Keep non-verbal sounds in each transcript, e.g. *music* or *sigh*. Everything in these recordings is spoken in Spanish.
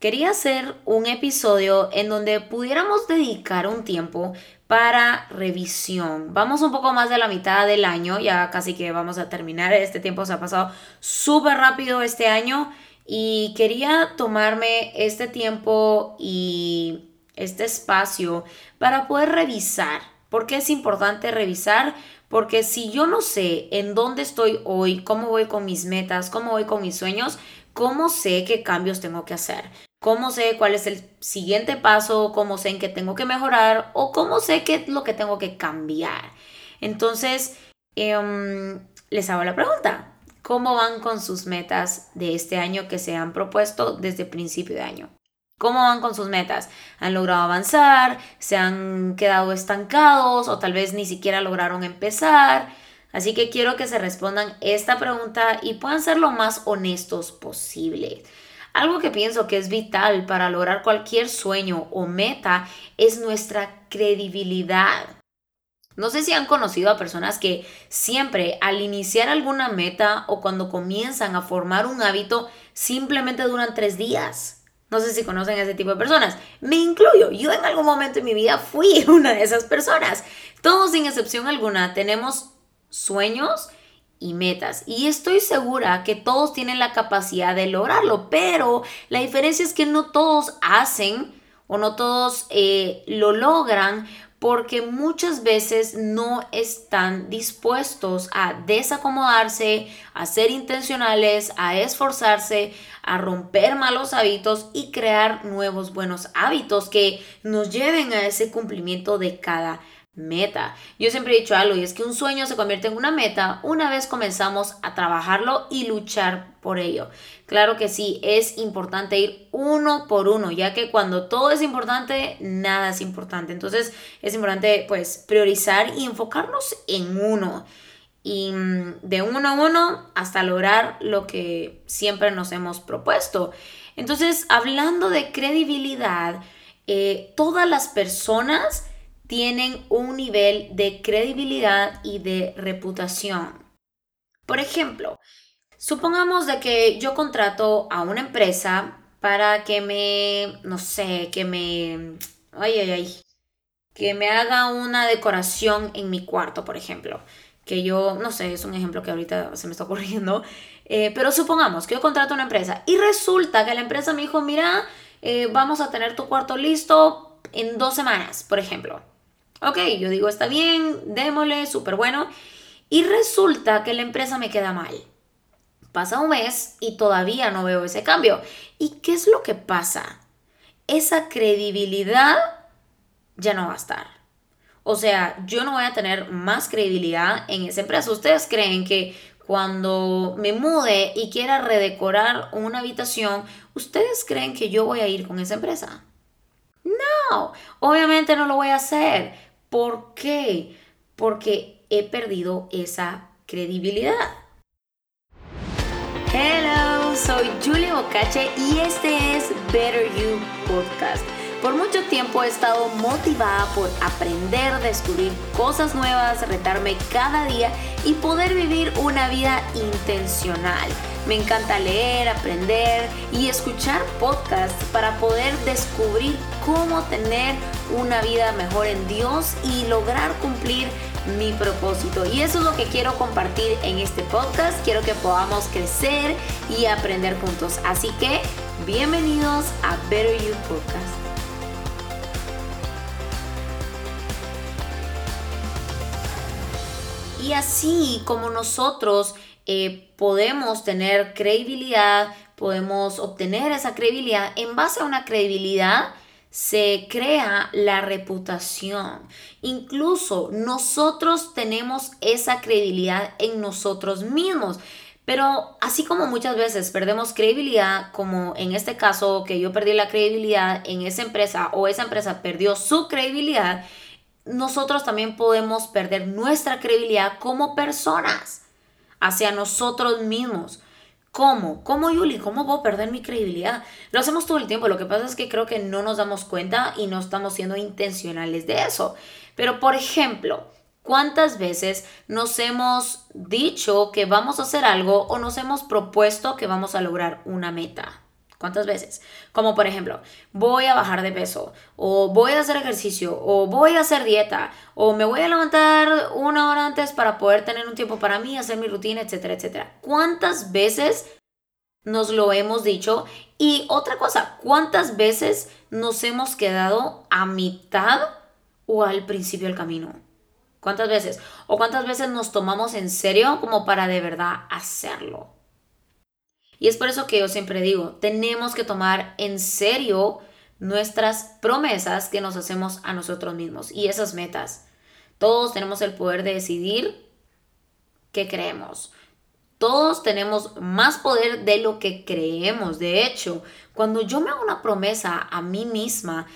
Quería hacer un episodio en donde pudiéramos dedicar un tiempo para revisión. Vamos un poco más de la mitad del año, ya casi que vamos a terminar. Este tiempo se ha pasado súper rápido este año y quería tomarme este tiempo y este espacio para poder revisar. ¿Por qué es importante revisar? Porque si yo no sé en dónde estoy hoy, cómo voy con mis metas, cómo voy con mis sueños, ¿cómo sé qué cambios tengo que hacer? ¿Cómo sé cuál es el siguiente paso? ¿Cómo sé en qué tengo que mejorar? ¿O cómo sé qué es lo que tengo que cambiar? Entonces, em, les hago la pregunta. ¿Cómo van con sus metas de este año que se han propuesto desde principio de año? ¿Cómo van con sus metas? ¿Han logrado avanzar? ¿Se han quedado estancados? ¿O tal vez ni siquiera lograron empezar? Así que quiero que se respondan esta pregunta y puedan ser lo más honestos posible. Algo que pienso que es vital para lograr cualquier sueño o meta es nuestra credibilidad. No sé si han conocido a personas que siempre al iniciar alguna meta o cuando comienzan a formar un hábito simplemente duran tres días. No sé si conocen a ese tipo de personas. Me incluyo. Yo en algún momento en mi vida fui *laughs* una de esas personas. Todos sin excepción alguna tenemos sueños y metas. Y estoy segura que todos tienen la capacidad de lograrlo, pero la diferencia es que no todos hacen o no todos eh, lo logran porque muchas veces no están dispuestos a desacomodarse, a ser intencionales, a esforzarse, a romper malos hábitos y crear nuevos buenos hábitos que nos lleven a ese cumplimiento de cada meta. Yo siempre he dicho algo y es que un sueño se convierte en una meta una vez comenzamos a trabajarlo y luchar por ello. Claro que sí, es importante ir uno por uno, ya que cuando todo es importante, nada es importante. Entonces es importante pues priorizar y enfocarnos en uno. Y mm, de uno a uno hasta lograr lo que siempre nos hemos propuesto. Entonces, hablando de credibilidad, eh, todas las personas tienen un nivel de credibilidad y de reputación. Por ejemplo, supongamos de que yo contrato a una empresa para que me, no sé, que me, ay, ay, ay, que me haga una decoración en mi cuarto, por ejemplo. Que yo, no sé, es un ejemplo que ahorita se me está ocurriendo. *laughs* Eh, pero supongamos que yo contrato a una empresa y resulta que la empresa me dijo, mira, eh, vamos a tener tu cuarto listo en dos semanas, por ejemplo. Ok, yo digo, está bien, démosle, súper bueno. Y resulta que la empresa me queda mal. Pasa un mes y todavía no veo ese cambio. ¿Y qué es lo que pasa? Esa credibilidad ya no va a estar. O sea, yo no voy a tener más credibilidad en esa empresa. ¿Ustedes creen que cuando me mude y quiera redecorar una habitación, ¿ustedes creen que yo voy a ir con esa empresa? No, obviamente no lo voy a hacer ¿Por qué? Porque he perdido esa credibilidad. Hello, soy Julie Bocache y este es Better You Podcast. Por mucho tiempo he estado motivada por aprender, descubrir cosas nuevas, retarme cada día y poder vivir una vida intencional. Me encanta leer, aprender y escuchar podcasts para poder descubrir cómo tener una vida mejor en Dios y lograr cumplir mi propósito. Y eso es lo que quiero compartir en este podcast. Quiero que podamos crecer y aprender juntos. Así que bienvenidos a Better You Podcast. Y así como nosotros eh, podemos tener credibilidad, podemos obtener esa credibilidad, en base a una credibilidad se crea la reputación. Incluso nosotros tenemos esa credibilidad en nosotros mismos. Pero así como muchas veces perdemos credibilidad, como en este caso que yo perdí la credibilidad en esa empresa o esa empresa perdió su credibilidad, nosotros también podemos perder nuestra credibilidad como personas hacia nosotros mismos. ¿Cómo? ¿Cómo, Yuli? ¿Cómo puedo perder mi credibilidad? Lo hacemos todo el tiempo. Lo que pasa es que creo que no nos damos cuenta y no estamos siendo intencionales de eso. Pero, por ejemplo, ¿cuántas veces nos hemos dicho que vamos a hacer algo o nos hemos propuesto que vamos a lograr una meta? ¿Cuántas veces? Como por ejemplo, voy a bajar de peso, o voy a hacer ejercicio, o voy a hacer dieta, o me voy a levantar una hora antes para poder tener un tiempo para mí, hacer mi rutina, etcétera, etcétera. ¿Cuántas veces nos lo hemos dicho? Y otra cosa, ¿cuántas veces nos hemos quedado a mitad o al principio del camino? ¿Cuántas veces? ¿O cuántas veces nos tomamos en serio como para de verdad hacerlo? Y es por eso que yo siempre digo, tenemos que tomar en serio nuestras promesas que nos hacemos a nosotros mismos y esas metas. Todos tenemos el poder de decidir qué creemos. Todos tenemos más poder de lo que creemos. De hecho, cuando yo me hago una promesa a mí misma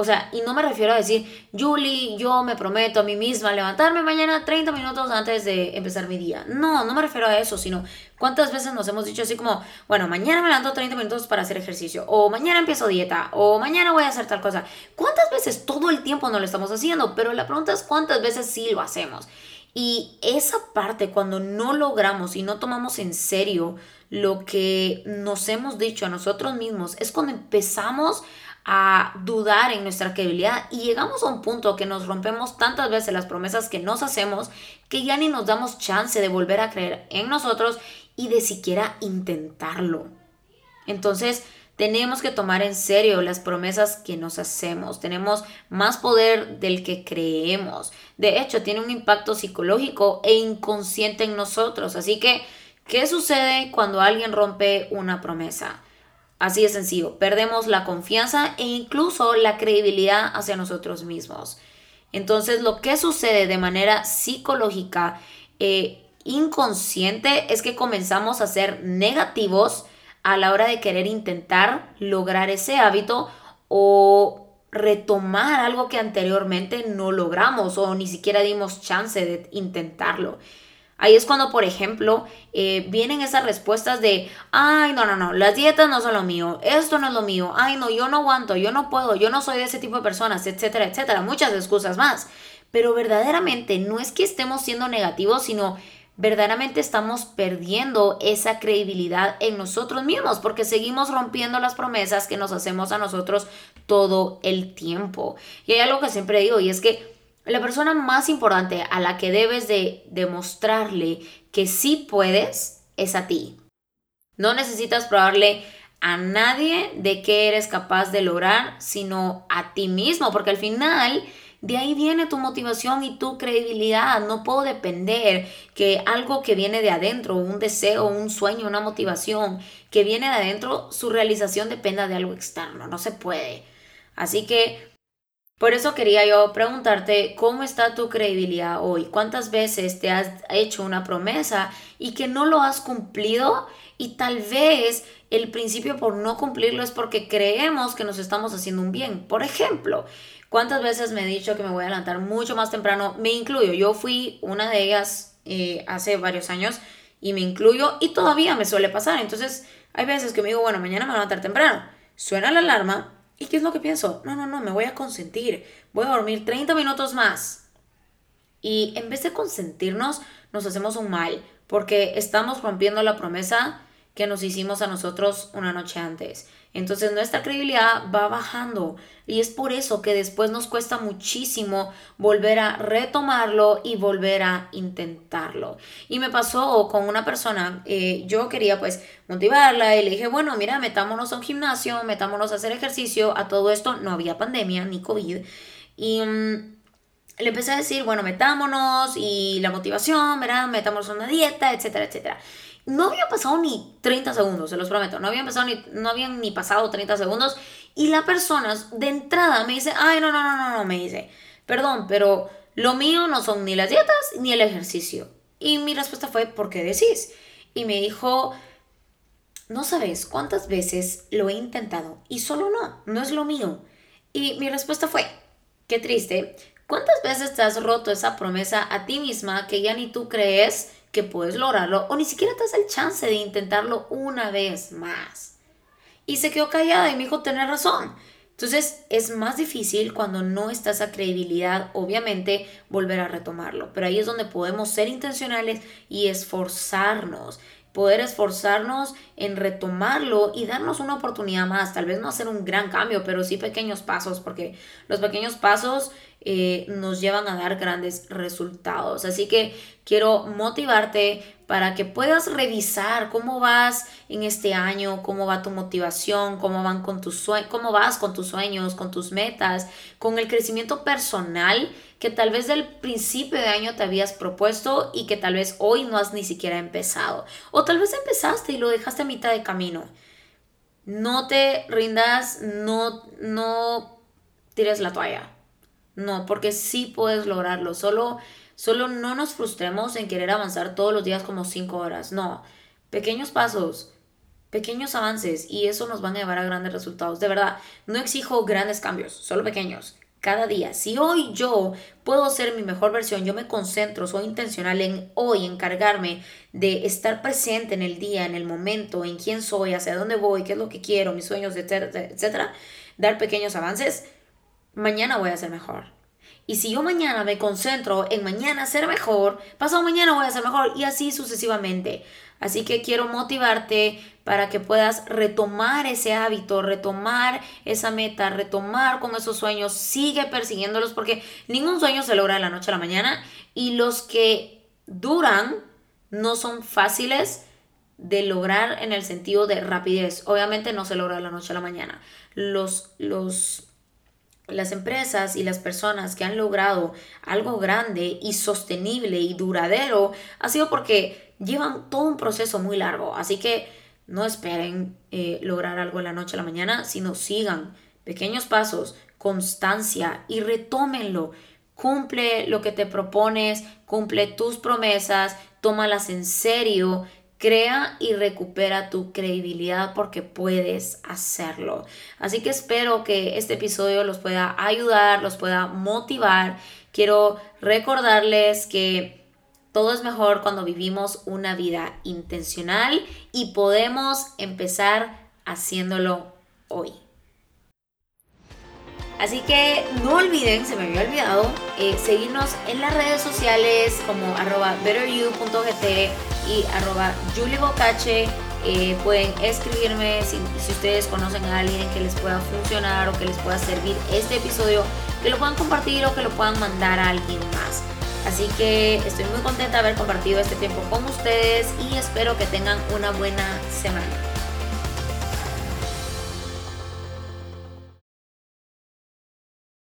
o sea, y no me refiero a decir, Julie, yo me prometo a mí misma levantarme mañana 30 minutos antes de empezar mi día. No, no me refiero a eso, sino cuántas veces nos hemos dicho así como, bueno, mañana me levanto 30 minutos para hacer ejercicio, o mañana empiezo dieta, o mañana voy a hacer tal cosa. ¿Cuántas veces todo el tiempo no lo estamos haciendo? Pero la pregunta es cuántas veces sí lo hacemos. Y esa parte, cuando no logramos y no tomamos en serio lo que nos hemos dicho a nosotros mismos, es cuando empezamos a dudar en nuestra credibilidad y llegamos a un punto que nos rompemos tantas veces las promesas que nos hacemos que ya ni nos damos chance de volver a creer en nosotros y de siquiera intentarlo. Entonces, tenemos que tomar en serio las promesas que nos hacemos. Tenemos más poder del que creemos. De hecho, tiene un impacto psicológico e inconsciente en nosotros. Así que, ¿qué sucede cuando alguien rompe una promesa? Así de sencillo, perdemos la confianza e incluso la credibilidad hacia nosotros mismos. Entonces, lo que sucede de manera psicológica e inconsciente es que comenzamos a ser negativos a la hora de querer intentar lograr ese hábito o retomar algo que anteriormente no logramos o ni siquiera dimos chance de intentarlo. Ahí es cuando, por ejemplo, eh, vienen esas respuestas de, ay, no, no, no, las dietas no son lo mío, esto no es lo mío, ay, no, yo no aguanto, yo no puedo, yo no soy de ese tipo de personas, etcétera, etcétera, muchas excusas más. Pero verdaderamente no es que estemos siendo negativos, sino verdaderamente estamos perdiendo esa credibilidad en nosotros mismos porque seguimos rompiendo las promesas que nos hacemos a nosotros todo el tiempo. Y hay algo que siempre digo y es que la persona más importante a la que debes de demostrarle que sí puedes es a ti. No necesitas probarle a nadie de qué eres capaz de lograr, sino a ti mismo, porque al final de ahí viene tu motivación y tu credibilidad. No puedo depender que algo que viene de adentro, un deseo, un sueño, una motivación que viene de adentro, su realización dependa de algo externo. No se puede. Así que por eso quería yo preguntarte cómo está tu credibilidad hoy, cuántas veces te has hecho una promesa y que no lo has cumplido y tal vez el principio por no cumplirlo es porque creemos que nos estamos haciendo un bien. Por ejemplo, ¿cuántas veces me he dicho que me voy a levantar mucho más temprano? Me incluyo, yo fui una de ellas eh, hace varios años y me incluyo y todavía me suele pasar. Entonces hay veces que me digo, bueno, mañana me voy a levantar temprano. Suena la alarma ¿Y qué es lo que pienso? No, no, no, me voy a consentir. Voy a dormir 30 minutos más. Y en vez de consentirnos, nos hacemos un mal porque estamos rompiendo la promesa que nos hicimos a nosotros una noche antes. Entonces nuestra credibilidad va bajando y es por eso que después nos cuesta muchísimo volver a retomarlo y volver a intentarlo. Y me pasó con una persona, eh, yo quería pues motivarla y le dije, bueno, mira, metámonos a un gimnasio, metámonos a hacer ejercicio, a todo esto no había pandemia ni COVID. Y... Mm, le empecé a decir, bueno, metámonos y la motivación, ¿verdad? Metámonos a una dieta, etcétera, etcétera. No había pasado ni 30 segundos, se los prometo. No habían pasado ni, no habían ni pasado 30 segundos. Y la persona de entrada me dice, ay, no, no, no, no, no, me dice, perdón, pero lo mío no son ni las dietas ni el ejercicio. Y mi respuesta fue, ¿por qué decís? Y me dijo, no sabes cuántas veces lo he intentado y solo no, no es lo mío. Y mi respuesta fue, qué triste, ¿cuántas veces te has roto esa promesa a ti misma que ya ni tú crees que puedes lograrlo o ni siquiera te das el chance de intentarlo una vez más. Y se quedó callada y me dijo, tener razón. Entonces es más difícil cuando no está esa credibilidad, obviamente, volver a retomarlo. Pero ahí es donde podemos ser intencionales y esforzarnos. Poder esforzarnos en retomarlo y darnos una oportunidad más. Tal vez no hacer un gran cambio, pero sí pequeños pasos, porque los pequeños pasos eh, nos llevan a dar grandes resultados. Así que quiero motivarte para que puedas revisar cómo vas en este año, cómo va tu motivación, cómo van con cómo vas con tus sueños, con tus metas, con el crecimiento personal que tal vez del principio de año te habías propuesto y que tal vez hoy no has ni siquiera empezado. O tal vez empezaste y lo dejaste a mitad de camino. No te rindas, no, no tires la toalla. No, porque sí puedes lograrlo. Solo, solo no nos frustremos en querer avanzar todos los días como cinco horas. No, pequeños pasos, pequeños avances y eso nos van a llevar a grandes resultados. De verdad, no exijo grandes cambios, solo pequeños. Cada día. Si hoy yo puedo ser mi mejor versión, yo me concentro, soy intencional en hoy encargarme de estar presente en el día, en el momento, en quién soy, hacia dónde voy, qué es lo que quiero, mis sueños, etcétera, etcétera, dar pequeños avances, mañana voy a ser mejor. Y si yo mañana me concentro en mañana ser mejor, pasado mañana voy a ser mejor y así sucesivamente. Así que quiero motivarte para que puedas retomar ese hábito, retomar esa meta, retomar con esos sueños, sigue persiguiéndolos porque ningún sueño se logra de la noche a la mañana y los que duran no son fáciles de lograr en el sentido de rapidez. Obviamente no se logra de la noche a la mañana. Los, los las empresas y las personas que han logrado algo grande y sostenible y duradero ha sido porque llevan todo un proceso muy largo. Así que no esperen eh, lograr algo en la noche a la mañana, sino sigan pequeños pasos, constancia y retómenlo. Cumple lo que te propones, cumple tus promesas, tómalas en serio Crea y recupera tu credibilidad porque puedes hacerlo. Así que espero que este episodio los pueda ayudar, los pueda motivar. Quiero recordarles que todo es mejor cuando vivimos una vida intencional y podemos empezar haciéndolo hoy. Así que no olviden, se me había olvidado, eh, seguirnos en las redes sociales como arroba betteryou.gt y arroba juliebocache. Eh, pueden escribirme si, si, ustedes conocen a alguien que les pueda funcionar o que les pueda servir este episodio, que lo puedan compartir o que lo puedan mandar a alguien más. Así que estoy muy contenta de haber compartido este tiempo con ustedes y espero que tengan una buena semana.